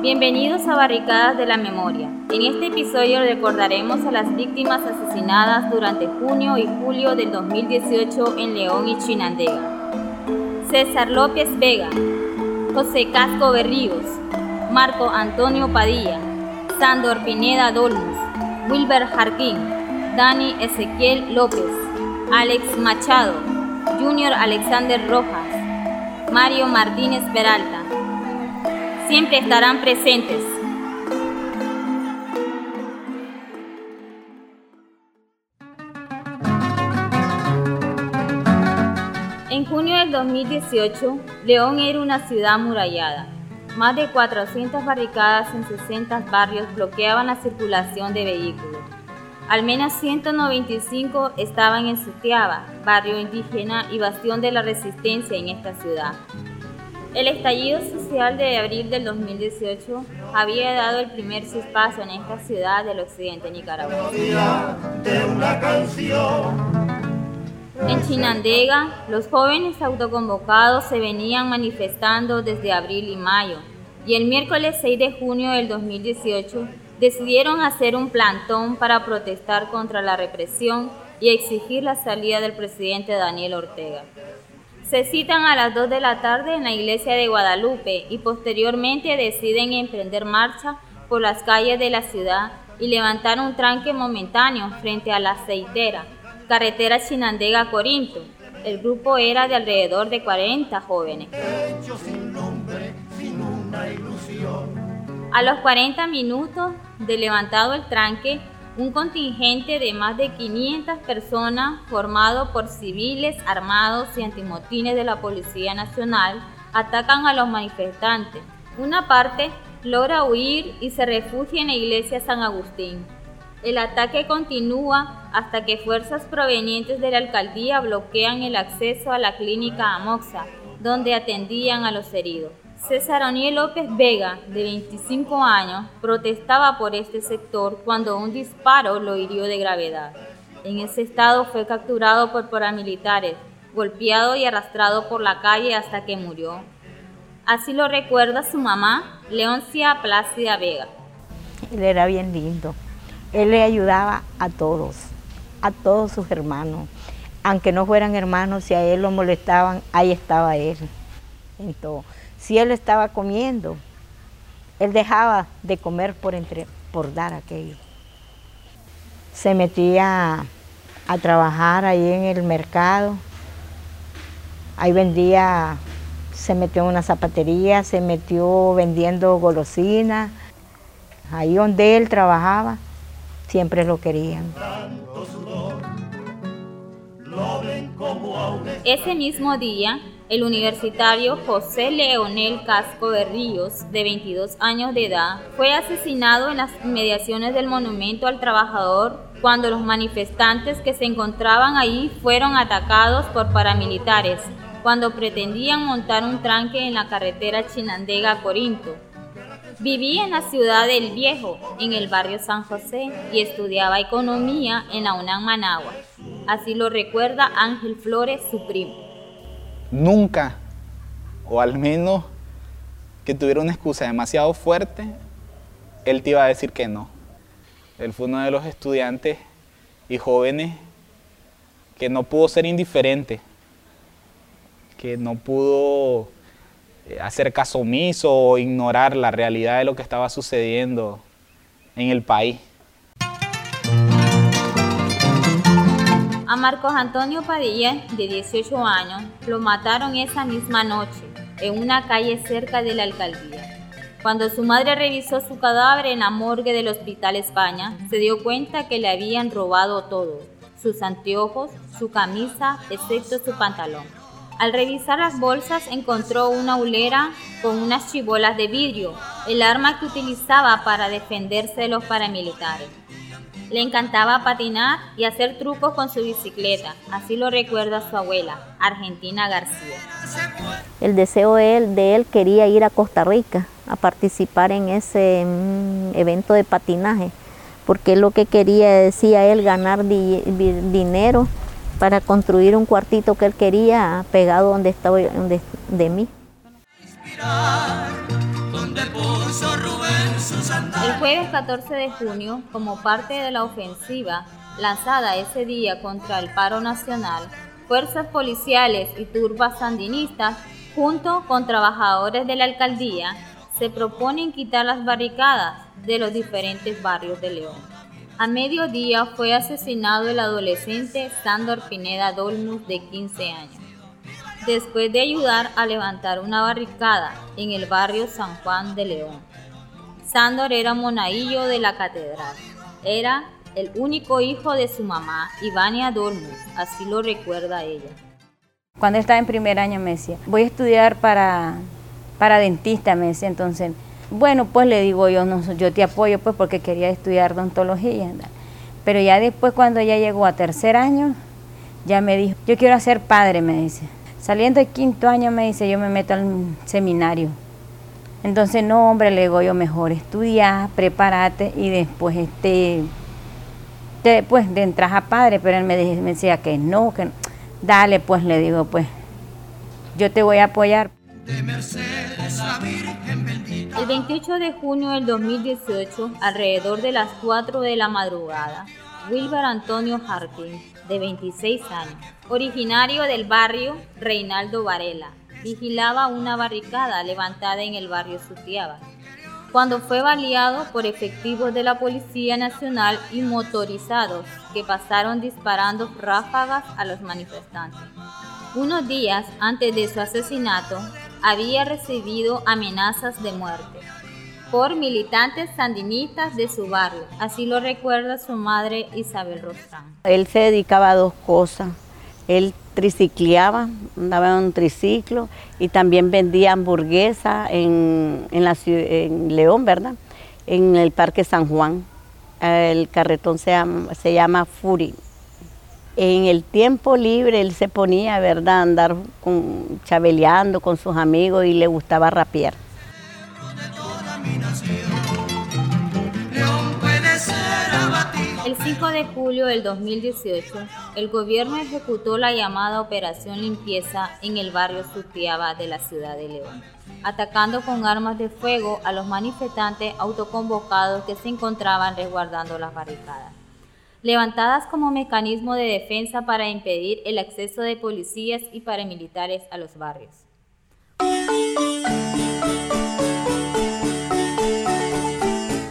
Bienvenidos a Barricadas de la Memoria. En este episodio recordaremos a las víctimas asesinadas durante junio y julio del 2018 en León y Chinandega. César López Vega, José Casco Berríos, Marco Antonio Padilla, Sandor Pineda Dolmus, Wilber Jarquín, Dani Ezequiel López, Alex Machado, Junior Alexander Rojas, Mario Martínez Peralta. Siempre estarán presentes. En junio del 2018, León era una ciudad amurallada. Más de 400 barricadas en 60 barrios bloqueaban la circulación de vehículos. Al menos 195 estaban en Sutiaba, barrio indígena y bastión de la resistencia en esta ciudad. El estallido social de abril del 2018 había dado el primer suspaso en esta ciudad del occidente nicaragüense. En Chinandega, los jóvenes autoconvocados se venían manifestando desde abril y mayo, y el miércoles 6 de junio del 2018 decidieron hacer un plantón para protestar contra la represión y exigir la salida del presidente Daniel Ortega. Se citan a las 2 de la tarde en la iglesia de Guadalupe y posteriormente deciden emprender marcha por las calles de la ciudad y levantar un tranque momentáneo frente a la aceitera carretera Chinandega Corinto. El grupo era de alrededor de 40 jóvenes. A los 40 minutos de levantado el tranque, un contingente de más de 500 personas formado por civiles armados y antimotines de la Policía Nacional atacan a los manifestantes. Una parte logra huir y se refugia en la iglesia San Agustín. El ataque continúa hasta que fuerzas provenientes de la alcaldía bloquean el acceso a la clínica Amoxa, donde atendían a los heridos. César López Vega, de 25 años, protestaba por este sector cuando un disparo lo hirió de gravedad. En ese estado fue capturado por paramilitares, golpeado y arrastrado por la calle hasta que murió. Así lo recuerda su mamá, Leoncia Plácida Vega. Él era bien lindo. Él le ayudaba a todos, a todos sus hermanos. Aunque no fueran hermanos, si a él lo molestaban, ahí estaba él. Entonces, si él estaba comiendo, él dejaba de comer por, entre, por dar aquello. Se metía a trabajar ahí en el mercado. Ahí vendía, se metió en una zapatería, se metió vendiendo golosinas. Ahí donde él trabajaba, siempre lo querían. Ese mismo día, el universitario José Leonel Casco de Ríos, de 22 años de edad, fue asesinado en las inmediaciones del Monumento al Trabajador cuando los manifestantes que se encontraban ahí fueron atacados por paramilitares cuando pretendían montar un tranque en la carretera Chinandega-Corinto. Vivía en la ciudad del Viejo, en el barrio San José, y estudiaba economía en la UNAM Managua. Así lo recuerda Ángel Flores, su primo nunca, o al menos que tuviera una excusa demasiado fuerte, él te iba a decir que no. Él fue uno de los estudiantes y jóvenes que no pudo ser indiferente, que no pudo eh, hacer caso omiso o ignorar la realidad de lo que estaba sucediendo en el país. A Marcos Antonio Padilla, de 18 años, lo mataron esa misma noche en una calle cerca de la alcaldía. Cuando su madre revisó su cadáver en la morgue del Hospital España, se dio cuenta que le habían robado todo, sus anteojos, su camisa, excepto su pantalón. Al revisar las bolsas encontró una ulera con unas chibolas de vidrio, el arma que utilizaba para defenderse de los paramilitares. Le encantaba patinar y hacer trucos con su bicicleta, así lo recuerda su abuela, Argentina García. El deseo de él, de él quería ir a Costa Rica a participar en ese mm, evento de patinaje, porque lo que quería, decía él, ganar dinero para construir un cuartito que él quería pegado donde estaba donde, de mí. donde El jueves 14 de junio, como parte de la ofensiva lanzada ese día contra el paro nacional, fuerzas policiales y turbas sandinistas, junto con trabajadores de la alcaldía, se proponen quitar las barricadas de los diferentes barrios de León. A mediodía fue asesinado el adolescente Sandor Pineda Dolmus de 15 años, después de ayudar a levantar una barricada en el barrio San Juan de León. Sandor era monaillo de la catedral. Era el único hijo de su mamá, Ivania Dolmus, así lo recuerda ella. Cuando estaba en primer año me decía, voy a estudiar para, para dentista, me decía entonces. Bueno, pues le digo yo, no, yo te apoyo pues porque quería estudiar odontología. Pero ya después cuando ya llegó a tercer año, ya me dijo, yo quiero ser padre, me dice. Saliendo del quinto año me dice, yo me meto al seminario. Entonces, no, hombre, le digo yo, mejor estudiar, prepárate y después este, pues de entrar a padre, pero él me, decía que no, que dale, pues le digo, pues yo te voy a apoyar. El 28 de junio del 2018, alrededor de las 4 de la madrugada, Wilber Antonio Harkin, de 26 años, originario del barrio Reinaldo Varela, vigilaba una barricada levantada en el barrio Sutiaba cuando fue baleado por efectivos de la Policía Nacional y motorizados que pasaron disparando ráfagas a los manifestantes. Unos días antes de su asesinato, había recibido amenazas de muerte por militantes sandinistas de su barrio, así lo recuerda su madre Isabel Rostrán. Él se dedicaba a dos cosas. Él tricicleaba, andaba en un triciclo y también vendía hamburguesa en, la, en León, ¿verdad? En el Parque San Juan. El carretón se llama, se llama Furi. En el tiempo libre él se ponía, ¿verdad?, a andar con, chabeleando con sus amigos y le gustaba rapear. 5 de julio del 2018, el gobierno ejecutó la llamada Operación Limpieza en el barrio Sutiaba de la ciudad de León, atacando con armas de fuego a los manifestantes autoconvocados que se encontraban resguardando las barricadas, levantadas como mecanismo de defensa para impedir el acceso de policías y paramilitares a los barrios.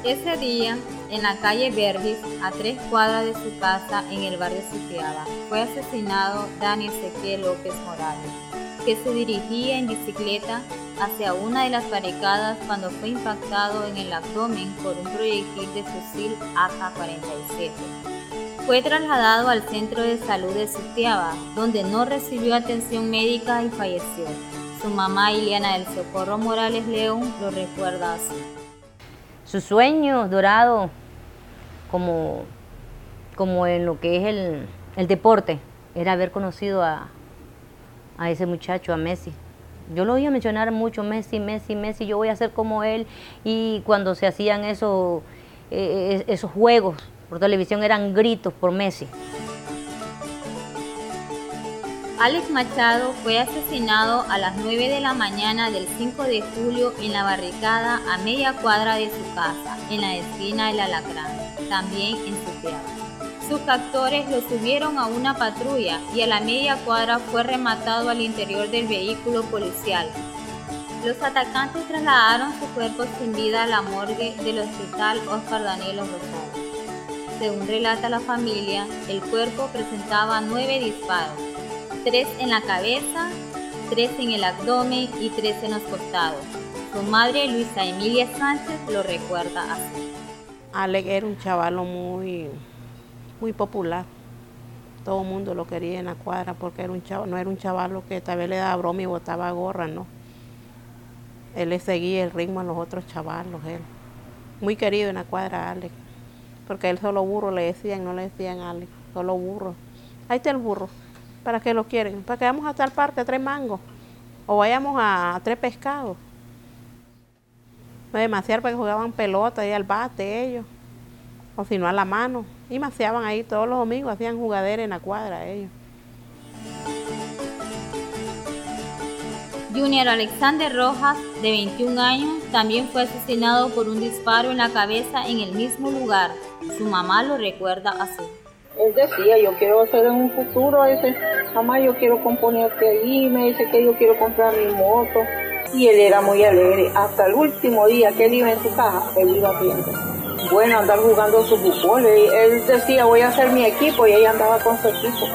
Ese día, en la calle Vergis, a tres cuadras de su casa en el barrio Sutiaba, fue asesinado Daniel Ezequiel López Morales, que se dirigía en bicicleta hacia una de las barricadas cuando fue impactado en el abdomen por un proyectil de fusil AK-47. Fue trasladado al centro de salud de Sutiaba, donde no recibió atención médica y falleció. Su mamá, Ileana del Socorro Morales León, lo recuerda así. Su sueño dorado como, como en lo que es el, el deporte, era haber conocido a, a ese muchacho, a Messi. Yo lo oía mencionar mucho, Messi, Messi, Messi, yo voy a ser como él. Y cuando se hacían eso, eh, esos juegos por televisión eran gritos por Messi. Alex Machado fue asesinado a las 9 de la mañana del 5 de julio en la barricada a media cuadra de su casa, en la esquina del Alacrán, también en Suteaba. Sus captores lo subieron a una patrulla y a la media cuadra fue rematado al interior del vehículo policial. Los atacantes trasladaron su cuerpo sin vida a la morgue del hospital Oscar Danilo Rosado. Según relata la familia, el cuerpo presentaba nueve disparos tres en la cabeza, tres en el abdomen y tres en los costados. Su madre, Luisa Emilia Sánchez, lo recuerda así. Alec era un chavalo muy, muy popular. Todo el mundo lo quería en la cuadra porque era un chaval, no era un chavalo que tal vez le daba broma y botaba gorra, no. Él le seguía el ritmo a los otros chavalos, él. Muy querido en la cuadra, Alec. Porque él solo burro le decían, no le decían Alec, solo burro. Ahí está el burro. ¿Para qué lo quieren? Para que vamos a tal parte a tres mangos o vayamos a, tres pescados. No demasiado porque jugaban pelota y al bate ellos, o si no a la mano. Y maceaban ahí todos los domingos, hacían jugadera en la cuadra ellos. Junior Alexander Rojas, de 21 años, también fue asesinado por un disparo en la cabeza en el mismo lugar. Su mamá lo recuerda así. Él decía, yo quiero hacer en un futuro ese, mamá, yo quiero componerte ahí, me dice que yo quiero comprar mi moto. Y él era muy alegre. Hasta el último día que él iba en su caja, él iba viendo. Bueno, andar jugando su fútbol. Él decía, voy a hacer mi equipo y ella andaba con su equipo.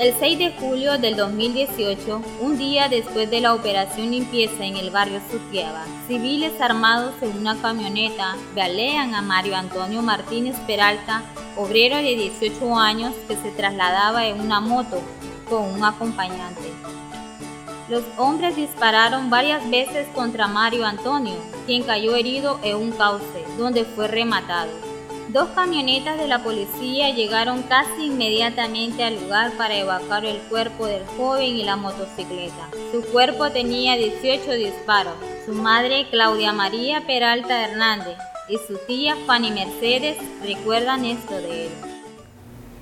El 6 de julio del 2018, un día después de la operación limpieza en el barrio Sutiaba, civiles armados en una camioneta balean a Mario Antonio Martínez Peralta, obrero de 18 años que se trasladaba en una moto con un acompañante. Los hombres dispararon varias veces contra Mario Antonio, quien cayó herido en un cauce, donde fue rematado. Dos camionetas de la policía llegaron casi inmediatamente al lugar para evacuar el cuerpo del joven y la motocicleta. Su cuerpo tenía 18 disparos. Su madre, Claudia María Peralta Hernández, y su tía Fanny Mercedes recuerdan esto de él.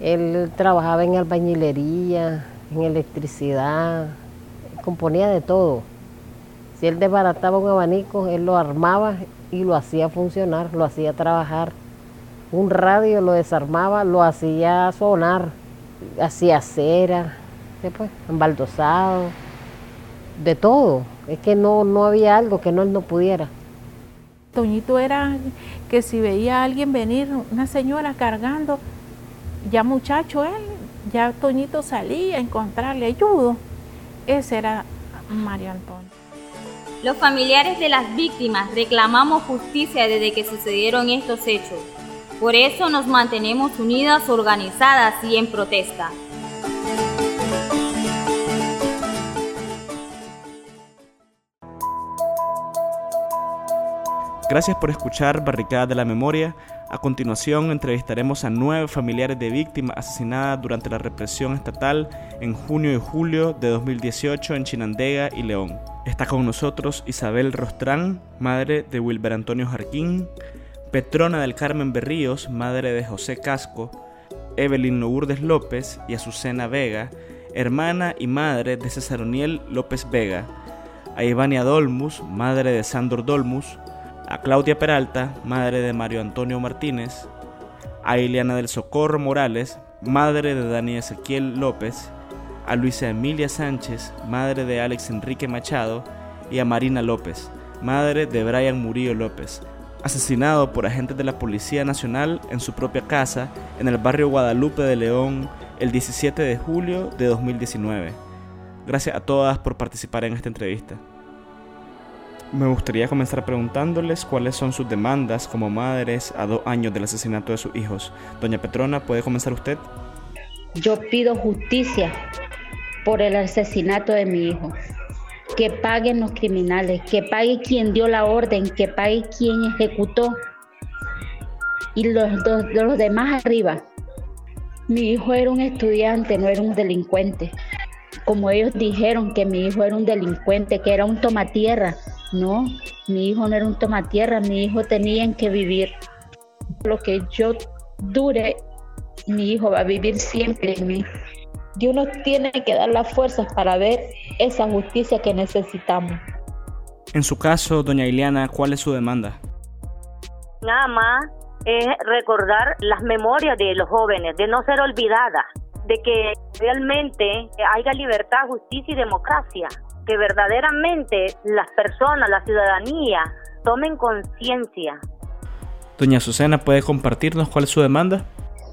Él trabajaba en albañilería, en electricidad, componía de todo. Si él desbarataba un abanico, él lo armaba y lo hacía funcionar, lo hacía trabajar un radio, lo desarmaba, lo hacía sonar, hacía cera, después, embaldosado, de todo. Es que no, no había algo que no él no pudiera. Toñito era que si veía a alguien venir, una señora cargando, ya muchacho él, ya Toñito salía a encontrarle ayudo. Ese era Mario Antonio. Los familiares de las víctimas reclamamos justicia desde que sucedieron estos hechos. Por eso nos mantenemos unidas, organizadas y en protesta. Gracias por escuchar Barricada de la Memoria. A continuación entrevistaremos a nueve familiares de víctimas asesinadas durante la represión estatal en junio y julio de 2018 en Chinandega y León. Está con nosotros Isabel Rostrán, madre de Wilber Antonio Jarquín, Petrona del Carmen Berríos, madre de José Casco, Evelyn Lourdes López y Azucena Vega, hermana y madre de César Oniel López Vega, a Ivania Dolmus, madre de Sandor Dolmus, a Claudia Peralta, madre de Mario Antonio Martínez, a Ileana del Socorro Morales, madre de Daniel Ezequiel López, a Luisa Emilia Sánchez, madre de Alex Enrique Machado, y a Marina López, madre de Brian Murillo López, asesinado por agentes de la Policía Nacional en su propia casa en el barrio Guadalupe de León el 17 de julio de 2019. Gracias a todas por participar en esta entrevista. Me gustaría comenzar preguntándoles cuáles son sus demandas como madres a dos años del asesinato de sus hijos. Doña Petrona, ¿puede comenzar usted? Yo pido justicia por el asesinato de mi hijo que paguen los criminales, que pague quien dio la orden, que pague quien ejecutó. Y los, los demás arriba. Mi hijo era un estudiante, no era un delincuente. Como ellos dijeron que mi hijo era un delincuente, que era un tomatierra. No, mi hijo no era un tomatierra, mi hijo tenía que vivir. Lo que yo dure, mi hijo va a vivir siempre en mí. Dios nos tiene que dar las fuerzas para ver esa justicia que necesitamos. En su caso, doña Ileana, ¿cuál es su demanda? Nada más es recordar las memorias de los jóvenes, de no ser olvidadas, de que realmente haya libertad, justicia y democracia, que verdaderamente las personas, la ciudadanía, tomen conciencia. Doña Susana, ¿puede compartirnos cuál es su demanda?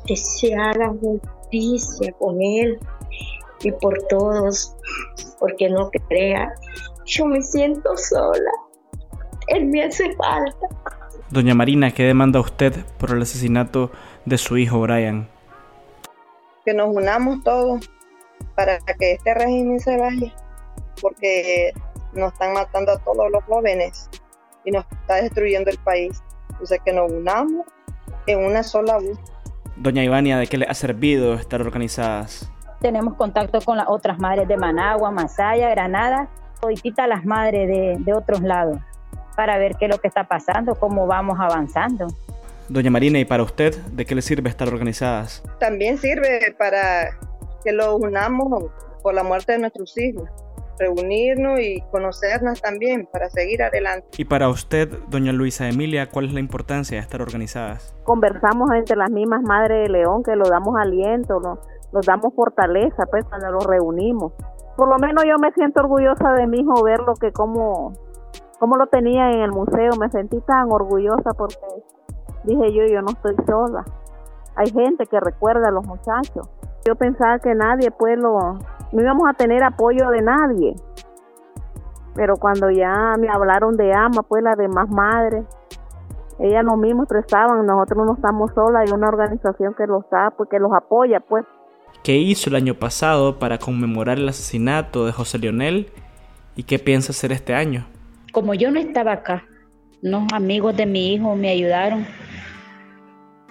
Que se haga justicia con él, y por todos, porque no crea, yo me siento sola. Él me hace falta. Doña Marina, ¿qué demanda usted por el asesinato de su hijo Brian? Que nos unamos todos para que este régimen se vaya, porque nos están matando a todos los jóvenes y nos está destruyendo el país. Entonces que nos unamos en una sola voz. Doña Ivania, ¿de qué le ha servido estar organizadas? Tenemos contacto con las otras madres de Managua, Masaya, Granada, toditita las madres de, de otros lados, para ver qué es lo que está pasando, cómo vamos avanzando. Doña Marina, ¿y para usted de qué le sirve estar organizadas? También sirve para que lo unamos por la muerte de nuestros hijos, reunirnos y conocernos también para seguir adelante. Y para usted, doña Luisa Emilia, ¿cuál es la importancia de estar organizadas? Conversamos entre las mismas madres de León, que lo damos aliento, nos, nos damos fortaleza pues cuando nos reunimos. Por lo menos yo me siento orgullosa de mi hijo verlo que como, como lo tenía en el museo, me sentí tan orgullosa porque dije yo, yo no estoy sola. Hay gente que recuerda a los muchachos. Yo pensaba que nadie pues lo, no íbamos a tener apoyo de nadie. Pero cuando ya me hablaron de AMA, pues las demás madres, ellas lo mismo expresaban, nosotros no estamos solas, hay una organización que los da, pues que los apoya, pues. ¿Qué hizo el año pasado para conmemorar el asesinato de José Lionel y qué piensa hacer este año? Como yo no estaba acá, unos amigos de mi hijo me ayudaron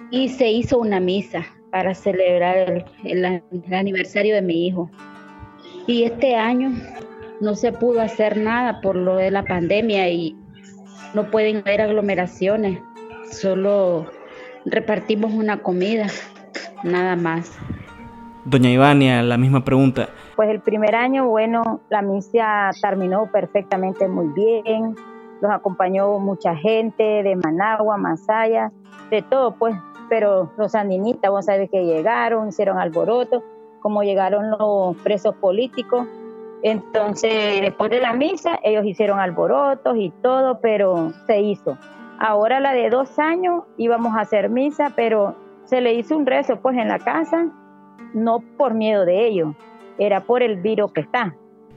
y se hizo una misa para celebrar el, el aniversario de mi hijo. Y este año no se pudo hacer nada por lo de la pandemia y no pueden haber aglomeraciones, solo repartimos una comida, nada más. Doña Ivania, la misma pregunta. Pues el primer año, bueno, la misa terminó perfectamente muy bien, los acompañó mucha gente de Managua, Masaya, de todo, pues, pero los sandinistas, vos sabés que llegaron, hicieron alboroto, como llegaron los presos políticos. Entonces, después de la misa, ellos hicieron alborotos y todo, pero se hizo. Ahora la de dos años íbamos a hacer misa, pero se le hizo un rezo pues en la casa, no por miedo de ellos, era por el virus que está.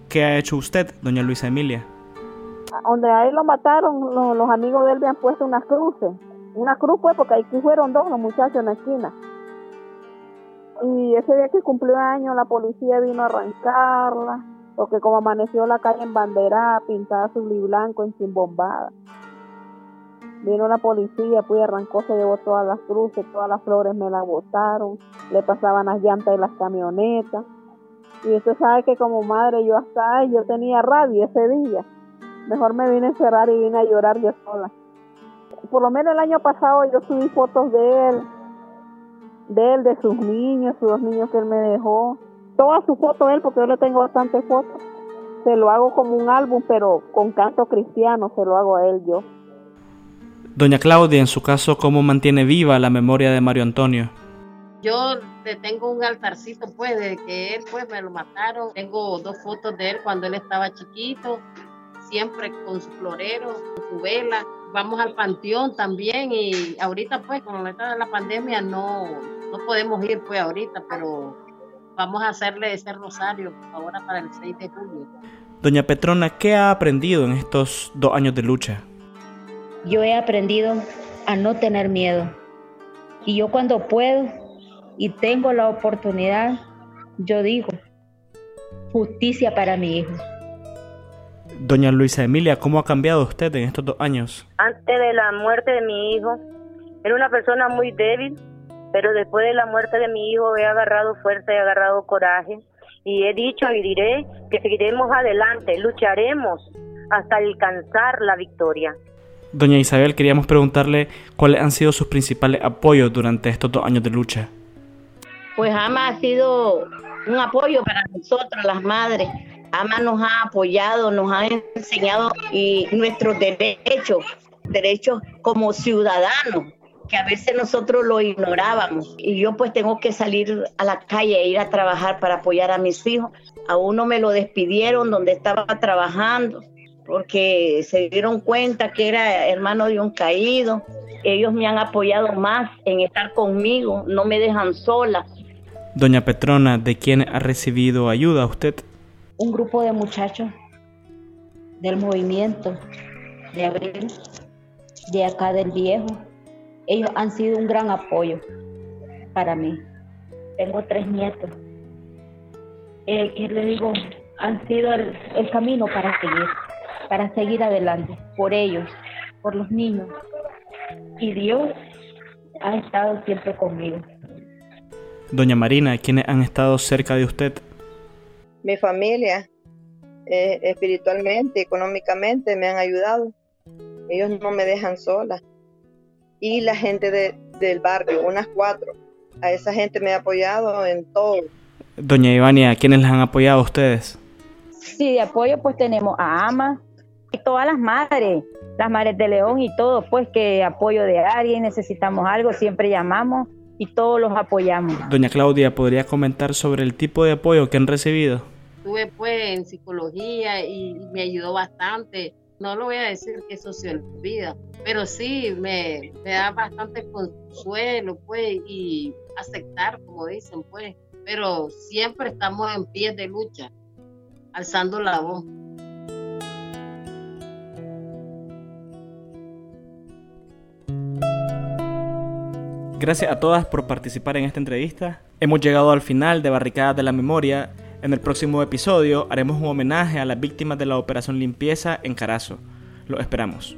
¿Qué ha hecho usted, doña Luisa Emilia? Donde a él lo mataron, los, los amigos de él le han puesto unas cruces. Una cruz pues porque aquí fueron dos los muchachos en la esquina. Y ese día que cumplió años, la policía vino a arrancarla, porque como amaneció la calle en bandera, pintada azul y blanco, en sin bombada. Vino la policía, pues arrancó, se llevó todas las cruces, todas las flores me las botaron, le pasaban las llantas de las camionetas. Y usted sabe que como madre yo hasta yo tenía rabia ese día. Mejor me vine a encerrar y vine a llorar yo sola. Por lo menos el año pasado yo subí fotos de él, de él, de sus niños, sus dos niños que él me dejó. Todas sus fotos él, porque yo le tengo bastantes fotos. Se lo hago como un álbum, pero con canto cristiano, se lo hago a él yo. Doña Claudia, en su caso, ¿cómo mantiene viva la memoria de Mario Antonio? Yo tengo un altarcito, pues, de que él, pues, me lo mataron. Tengo dos fotos de él cuando él estaba chiquito, siempre con su florero, con su vela. Vamos al panteón también y ahorita, pues, con la de la pandemia no, no podemos ir, pues, ahorita, pero vamos a hacerle ese rosario ahora para el 6 de julio. Doña Petrona, ¿qué ha aprendido en estos dos años de lucha? Yo he aprendido a no tener miedo. Y yo cuando puedo y tengo la oportunidad, yo digo, justicia para mi hijo. Doña Luisa Emilia, ¿cómo ha cambiado usted en estos dos años? Antes de la muerte de mi hijo, era una persona muy débil, pero después de la muerte de mi hijo he agarrado fuerza, he agarrado coraje y he dicho y diré que seguiremos adelante, lucharemos hasta alcanzar la victoria. Doña Isabel, queríamos preguntarle cuáles han sido sus principales apoyos durante estos dos años de lucha. Pues AMA ha sido un apoyo para nosotros, las madres. AMA nos ha apoyado, nos ha enseñado y nuestros derechos, derechos como ciudadanos, que a veces nosotros lo ignorábamos. Y yo pues tengo que salir a la calle e ir a trabajar para apoyar a mis hijos. A uno me lo despidieron donde estaba trabajando porque se dieron cuenta que era hermano de un caído. Ellos me han apoyado más en estar conmigo, no me dejan sola. Doña Petrona, ¿de quién ha recibido ayuda usted? Un grupo de muchachos del movimiento de Abril, de acá del Viejo. Ellos han sido un gran apoyo para mí. Tengo tres nietos. Eh, ¿Qué le digo? Han sido el, el camino para seguir para seguir adelante, por ellos, por los niños. Y Dios ha estado siempre conmigo. Doña Marina, ¿quiénes han estado cerca de usted? Mi familia, eh, espiritualmente, económicamente, me han ayudado. Ellos no me dejan sola. Y la gente de, del barrio, unas cuatro. A esa gente me ha apoyado en todo. Doña Ivania, ¿quiénes les han apoyado a ustedes? Sí, de apoyo pues tenemos a AMA todas las madres, las madres de León y todo, pues que apoyo de alguien, necesitamos algo, siempre llamamos y todos los apoyamos. Doña Claudia, ¿podría comentar sobre el tipo de apoyo que han recibido? Estuve pues en psicología y me ayudó bastante. No lo voy a decir que eso se olvida, pero sí me, me da bastante consuelo pues y aceptar, como dicen pues, pero siempre estamos en pie de lucha, alzando la voz. Gracias a todas por participar en esta entrevista. Hemos llegado al final de Barricadas de la Memoria. En el próximo episodio haremos un homenaje a las víctimas de la Operación Limpieza en Carazo. Los esperamos.